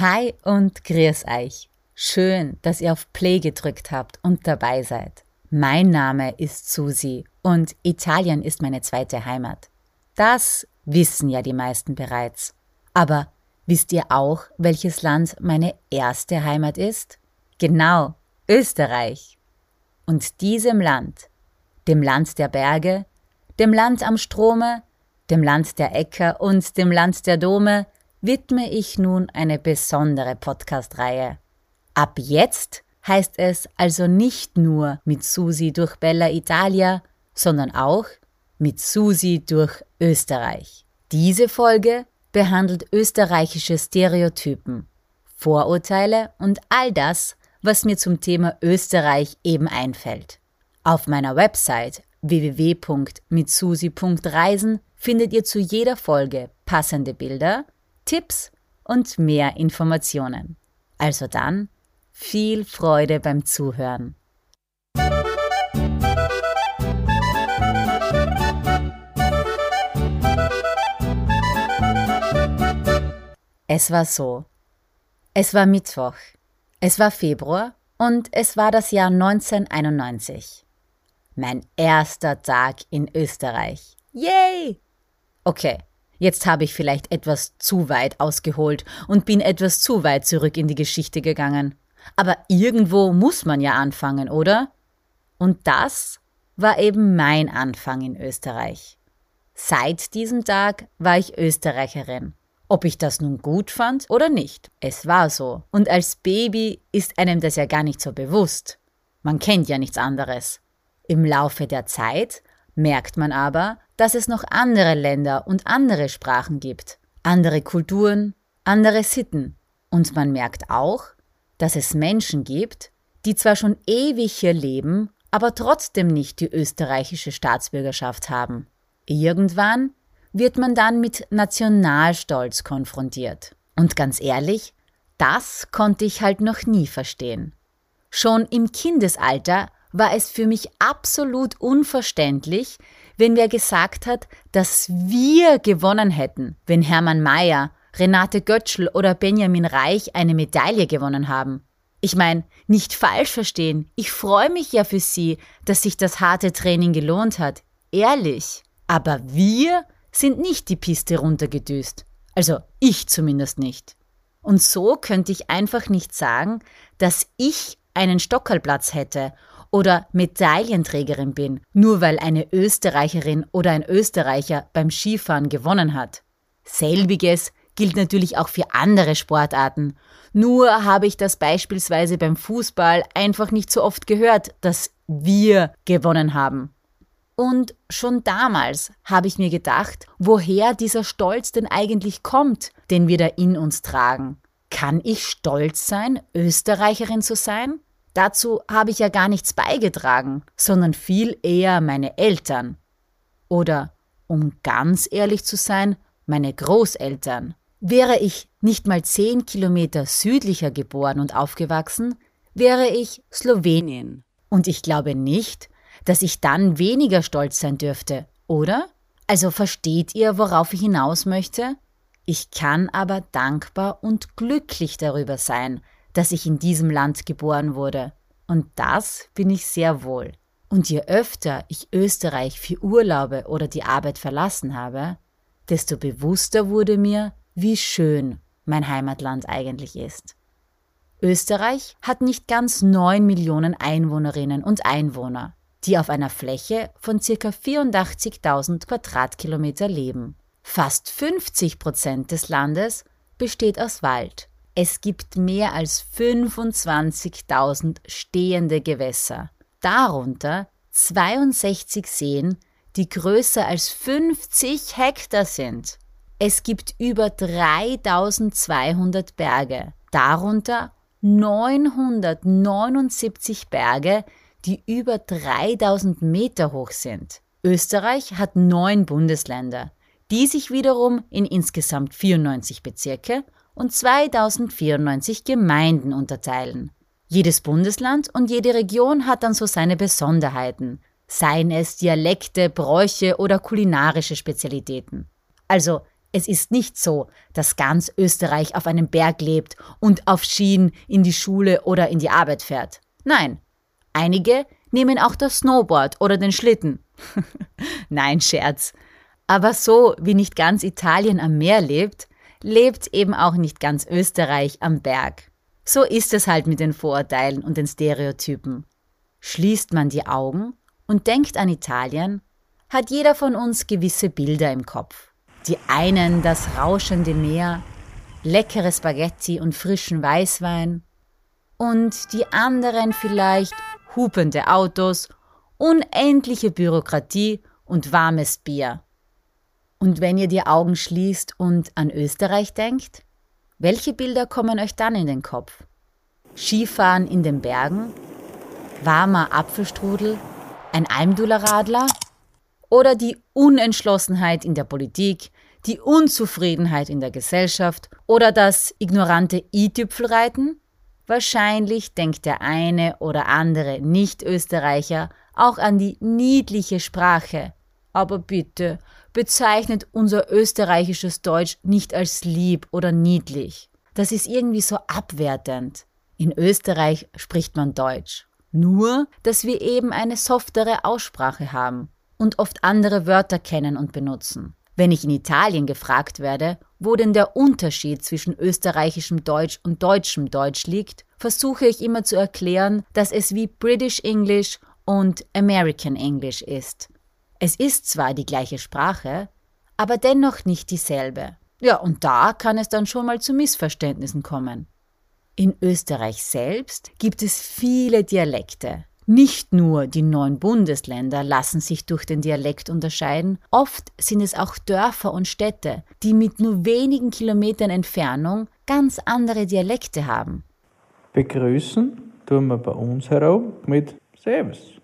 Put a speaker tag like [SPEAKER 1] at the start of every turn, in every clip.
[SPEAKER 1] Hi und grüß euch. Schön, dass ihr auf Play gedrückt habt und dabei seid. Mein Name ist Susi und Italien ist meine zweite Heimat. Das wissen ja die meisten bereits. Aber wisst ihr auch, welches Land meine erste Heimat ist? Genau, Österreich. Und diesem Land, dem Land der Berge, dem Land am Strome, dem Land der Äcker und dem Land der Dome, widme ich nun eine besondere Podcast-Reihe. Ab jetzt heißt es also nicht nur mit Susi durch Bella Italia, sondern auch mit Susi durch Österreich. Diese Folge behandelt österreichische Stereotypen, Vorurteile und all das, was mir zum Thema Österreich eben einfällt. Auf meiner Website www.mitsusi.reisen findet ihr zu jeder Folge passende Bilder, Tipps und mehr Informationen. Also dann viel Freude beim Zuhören. Es war so. Es war Mittwoch. Es war Februar und es war das Jahr 1991. Mein erster Tag in Österreich. Yay! Okay, Jetzt habe ich vielleicht etwas zu weit ausgeholt und bin etwas zu weit zurück in die Geschichte gegangen. Aber irgendwo muss man ja anfangen, oder? Und das war eben mein Anfang in Österreich. Seit diesem Tag war ich Österreicherin. Ob ich das nun gut fand oder nicht, es war so. Und als Baby ist einem das ja gar nicht so bewusst. Man kennt ja nichts anderes. Im Laufe der Zeit merkt man aber, dass es noch andere Länder und andere Sprachen gibt, andere Kulturen, andere Sitten. Und man merkt auch, dass es Menschen gibt, die zwar schon ewig hier leben, aber trotzdem nicht die österreichische Staatsbürgerschaft haben. Irgendwann wird man dann mit Nationalstolz konfrontiert. Und ganz ehrlich, das konnte ich halt noch nie verstehen. Schon im Kindesalter war es für mich absolut unverständlich, wenn wer gesagt hat, dass wir gewonnen hätten, wenn Hermann Mayer, Renate Götschel oder Benjamin Reich eine Medaille gewonnen haben. Ich meine, nicht falsch verstehen, ich freue mich ja für sie, dass sich das harte Training gelohnt hat. Ehrlich. Aber wir sind nicht die Piste runtergedüst. Also ich zumindest nicht. Und so könnte ich einfach nicht sagen, dass ich einen Stockerlplatz hätte oder Medaillenträgerin bin, nur weil eine Österreicherin oder ein Österreicher beim Skifahren gewonnen hat. Selbiges gilt natürlich auch für andere Sportarten. Nur habe ich das beispielsweise beim Fußball einfach nicht so oft gehört, dass wir gewonnen haben. Und schon damals habe ich mir gedacht, woher dieser Stolz denn eigentlich kommt, den wir da in uns tragen. Kann ich stolz sein, Österreicherin zu sein? Dazu habe ich ja gar nichts beigetragen, sondern viel eher meine Eltern. Oder, um ganz ehrlich zu sein, meine Großeltern. Wäre ich nicht mal zehn Kilometer südlicher geboren und aufgewachsen, wäre ich Slowenien. Und ich glaube nicht, dass ich dann weniger stolz sein dürfte, oder? Also versteht ihr, worauf ich hinaus möchte? Ich kann aber dankbar und glücklich darüber sein, dass ich in diesem Land geboren wurde. Und das bin ich sehr wohl. Und je öfter ich Österreich für Urlaube oder die Arbeit verlassen habe, desto bewusster wurde mir, wie schön mein Heimatland eigentlich ist. Österreich hat nicht ganz neun Millionen Einwohnerinnen und Einwohner, die auf einer Fläche von ca. 84.000 Quadratkilometer leben. Fast 50 Prozent des Landes besteht aus Wald es gibt mehr als 25.000 stehende Gewässer, darunter 62 Seen, die größer als 50 Hektar sind. Es gibt über 3200 Berge, darunter 979 Berge, die über 3000 Meter hoch sind. Österreich hat neun Bundesländer, die sich wiederum in insgesamt 94 Bezirke und 2094 Gemeinden unterteilen. Jedes Bundesland und jede Region hat dann so seine Besonderheiten, seien es Dialekte, Bräuche oder kulinarische Spezialitäten. Also Es ist nicht so, dass ganz Österreich auf einem Berg lebt und auf Skien in die Schule oder in die Arbeit fährt. Nein, einige nehmen auch das Snowboard oder den Schlitten. Nein, Scherz. Aber so wie nicht ganz Italien am Meer lebt, lebt eben auch nicht ganz Österreich am Berg. So ist es halt mit den Vorurteilen und den Stereotypen. Schließt man die Augen und denkt an Italien, hat jeder von uns gewisse Bilder im Kopf. Die einen das rauschende Meer, leckere Spaghetti und frischen Weißwein und die anderen vielleicht hupende Autos, unendliche Bürokratie und warmes Bier. Und wenn ihr die Augen schließt und an Österreich denkt, welche Bilder kommen euch dann in den Kopf? Skifahren in den Bergen? Warmer Apfelstrudel? Ein Almdulleradler? Oder die Unentschlossenheit in der Politik, die Unzufriedenheit in der Gesellschaft oder das ignorante i-Tüpfelreiten? Wahrscheinlich denkt der eine oder andere Nicht-Österreicher auch an die niedliche Sprache. Aber bitte, bezeichnet unser österreichisches Deutsch nicht als lieb oder niedlich. Das ist irgendwie so abwertend. In Österreich spricht man Deutsch. Nur, dass wir eben eine softere Aussprache haben und oft andere Wörter kennen und benutzen. Wenn ich in Italien gefragt werde, wo denn der Unterschied zwischen österreichischem Deutsch und deutschem Deutsch liegt, versuche ich immer zu erklären, dass es wie British English und American English ist. Es ist zwar die gleiche Sprache, aber dennoch nicht dieselbe. Ja, und da kann es dann schon mal zu Missverständnissen kommen. In Österreich selbst gibt es viele Dialekte. Nicht nur die neun Bundesländer lassen sich durch den Dialekt unterscheiden, oft sind es auch Dörfer und Städte, die mit nur wenigen Kilometern Entfernung ganz andere Dialekte haben.
[SPEAKER 2] Begrüßen tun wir bei uns herum mit Servus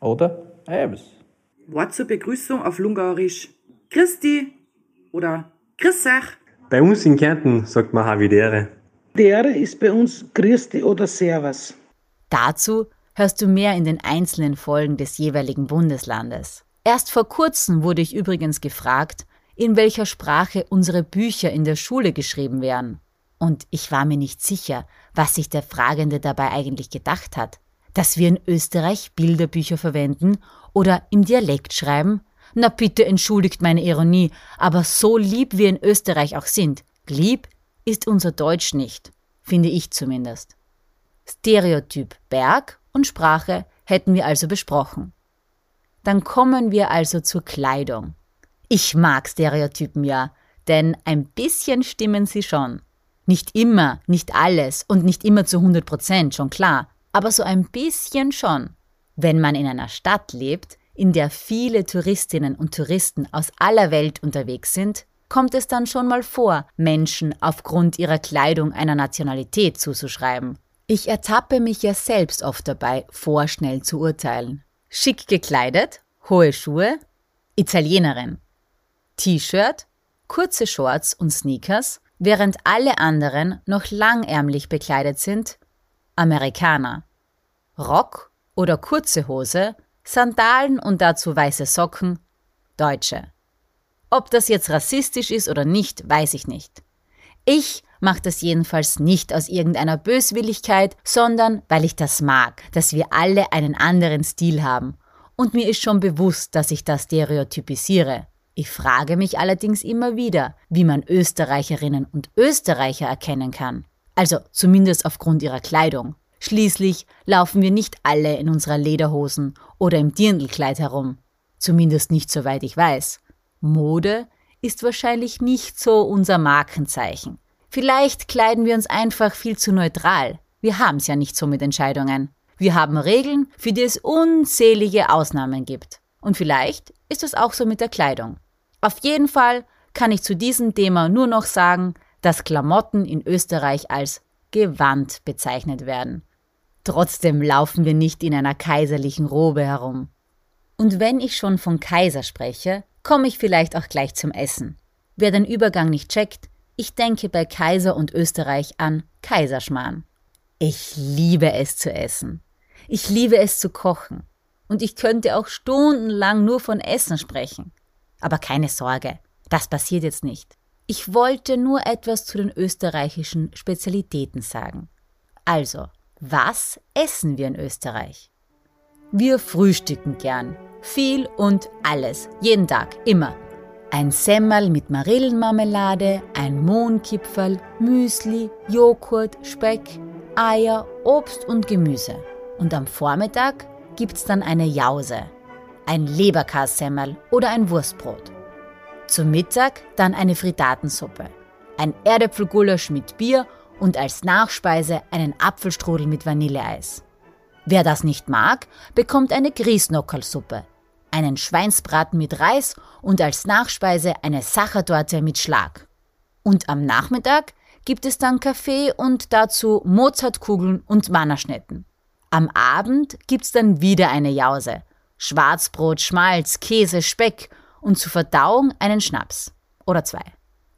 [SPEAKER 2] oder Eves.
[SPEAKER 3] Wort zur Begrüßung auf Lungarisch Christi oder Grissach.
[SPEAKER 4] Bei uns in Kärnten sagt man Havidere.
[SPEAKER 5] Dere ist bei uns Christi oder Servus.
[SPEAKER 1] Dazu hörst du mehr in den einzelnen Folgen des jeweiligen Bundeslandes. Erst vor kurzem wurde ich übrigens gefragt, in welcher Sprache unsere Bücher in der Schule geschrieben werden. Und ich war mir nicht sicher, was sich der Fragende dabei eigentlich gedacht hat. Dass wir in Österreich Bilderbücher verwenden oder im Dialekt schreiben? Na bitte entschuldigt meine Ironie, aber so lieb wir in Österreich auch sind, lieb ist unser Deutsch nicht, finde ich zumindest. Stereotyp Berg und Sprache hätten wir also besprochen. Dann kommen wir also zur Kleidung. Ich mag Stereotypen ja, denn ein bisschen stimmen sie schon. Nicht immer, nicht alles und nicht immer zu 100 Prozent, schon klar, aber so ein bisschen schon. Wenn man in einer Stadt lebt, in der viele Touristinnen und Touristen aus aller Welt unterwegs sind, kommt es dann schon mal vor, Menschen aufgrund ihrer Kleidung einer Nationalität zuzuschreiben. Ich ertappe mich ja selbst oft dabei, vorschnell zu urteilen. Schick gekleidet, hohe Schuhe, Italienerin. T-Shirt, kurze Shorts und Sneakers, während alle anderen noch langärmlich bekleidet sind, Amerikaner. Rock oder kurze Hose, Sandalen und dazu weiße Socken, Deutsche. Ob das jetzt rassistisch ist oder nicht, weiß ich nicht. Ich mache das jedenfalls nicht aus irgendeiner Böswilligkeit, sondern weil ich das mag, dass wir alle einen anderen Stil haben. Und mir ist schon bewusst, dass ich das stereotypisiere. Ich frage mich allerdings immer wieder, wie man Österreicherinnen und Österreicher erkennen kann. Also zumindest aufgrund ihrer Kleidung. Schließlich laufen wir nicht alle in unserer Lederhosen oder im Dirndlkleid herum. Zumindest nicht soweit ich weiß. Mode ist wahrscheinlich nicht so unser Markenzeichen. Vielleicht kleiden wir uns einfach viel zu neutral. Wir haben's ja nicht so mit Entscheidungen. Wir haben Regeln, für die es unzählige Ausnahmen gibt. Und vielleicht ist es auch so mit der Kleidung. Auf jeden Fall kann ich zu diesem Thema nur noch sagen, dass Klamotten in Österreich als Gewand bezeichnet werden. Trotzdem laufen wir nicht in einer kaiserlichen Robe herum. Und wenn ich schon von Kaiser spreche, komme ich vielleicht auch gleich zum Essen. Wer den Übergang nicht checkt, ich denke bei Kaiser und Österreich an Kaiserschmarrn. Ich liebe es zu essen. Ich liebe es zu kochen. Und ich könnte auch stundenlang nur von Essen sprechen. Aber keine Sorge, das passiert jetzt nicht. Ich wollte nur etwas zu den österreichischen Spezialitäten sagen. Also, was essen wir in Österreich? Wir frühstücken gern. Viel und alles. Jeden Tag. Immer. Ein Semmel mit Marillenmarmelade, ein Mohnkipferl, Müsli, Joghurt, Speck, Eier, Obst und Gemüse. Und am Vormittag gibt's dann eine Jause, ein Leberkassemmel oder ein Wurstbrot. Zum Mittag dann eine Frittatensuppe, ein Erdäpfelgulasch mit Bier und als Nachspeise einen Apfelstrudel mit Vanilleeis. Wer das nicht mag, bekommt eine Grießnockerlsuppe, einen Schweinsbraten mit Reis und als Nachspeise eine Sachertorte mit Schlag. Und am Nachmittag gibt es dann Kaffee und dazu Mozartkugeln und Mannerschnetten. Am Abend gibt's dann wieder eine Jause. Schwarzbrot, Schmalz, Käse, Speck und zur Verdauung einen Schnaps. Oder zwei.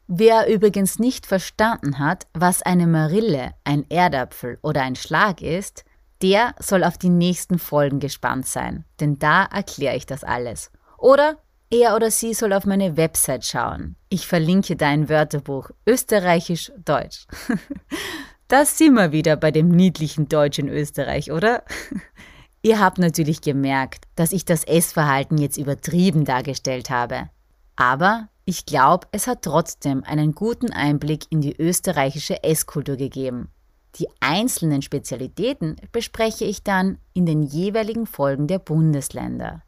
[SPEAKER 1] Wer übrigens nicht verstanden hat, was eine Marille, ein Erdapfel oder ein Schlag ist, der soll auf die nächsten Folgen gespannt sein, denn da erkläre ich das alles. Oder er oder sie soll auf meine Website schauen. Ich verlinke da ein Wörterbuch Österreichisch-Deutsch. Da sind wir wieder bei dem niedlichen Deutsch in Österreich, oder? Ihr habt natürlich gemerkt, dass ich das Essverhalten jetzt übertrieben dargestellt habe. Aber ich glaube, es hat trotzdem einen guten Einblick in die österreichische Esskultur gegeben. Die einzelnen Spezialitäten bespreche ich dann in den jeweiligen Folgen der Bundesländer.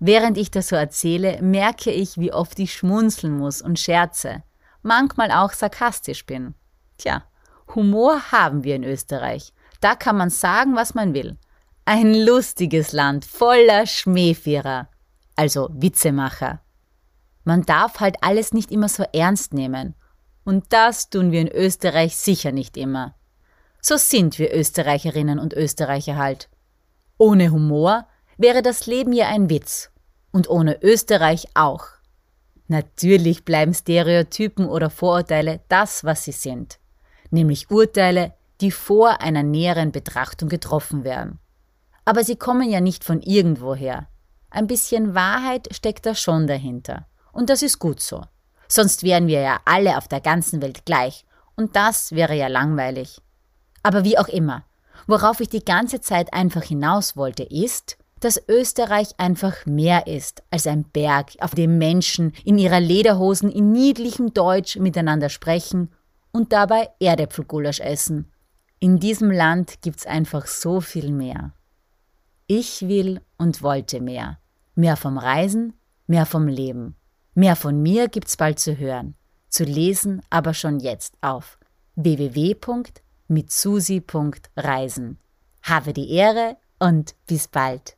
[SPEAKER 1] Während ich das so erzähle, merke ich, wie oft ich schmunzeln muss und scherze, manchmal auch sarkastisch bin. Tja, Humor haben wir in Österreich. Da kann man sagen, was man will. Ein lustiges Land voller Schmähvierer, also Witzemacher. Man darf halt alles nicht immer so ernst nehmen. Und das tun wir in Österreich sicher nicht immer. So sind wir Österreicherinnen und Österreicher halt. Ohne Humor wäre das Leben ja ein Witz. Und ohne Österreich auch. Natürlich bleiben Stereotypen oder Vorurteile das, was sie sind. Nämlich Urteile, die vor einer näheren Betrachtung getroffen werden. Aber sie kommen ja nicht von irgendwoher. Ein bisschen Wahrheit steckt da schon dahinter. Und das ist gut so. Sonst wären wir ja alle auf der ganzen Welt gleich. Und das wäre ja langweilig. Aber wie auch immer, worauf ich die ganze Zeit einfach hinaus wollte, ist, dass Österreich einfach mehr ist als ein Berg, auf dem Menschen in ihrer Lederhosen in niedlichem Deutsch miteinander sprechen und dabei Erdäpfelgulasch essen. In diesem Land gibt's einfach so viel mehr. Ich will und wollte mehr. Mehr vom Reisen, mehr vom Leben. Mehr von mir gibt's bald zu hören, zu lesen aber schon jetzt auf www mit susi.reisen. Habe die Ehre und bis bald.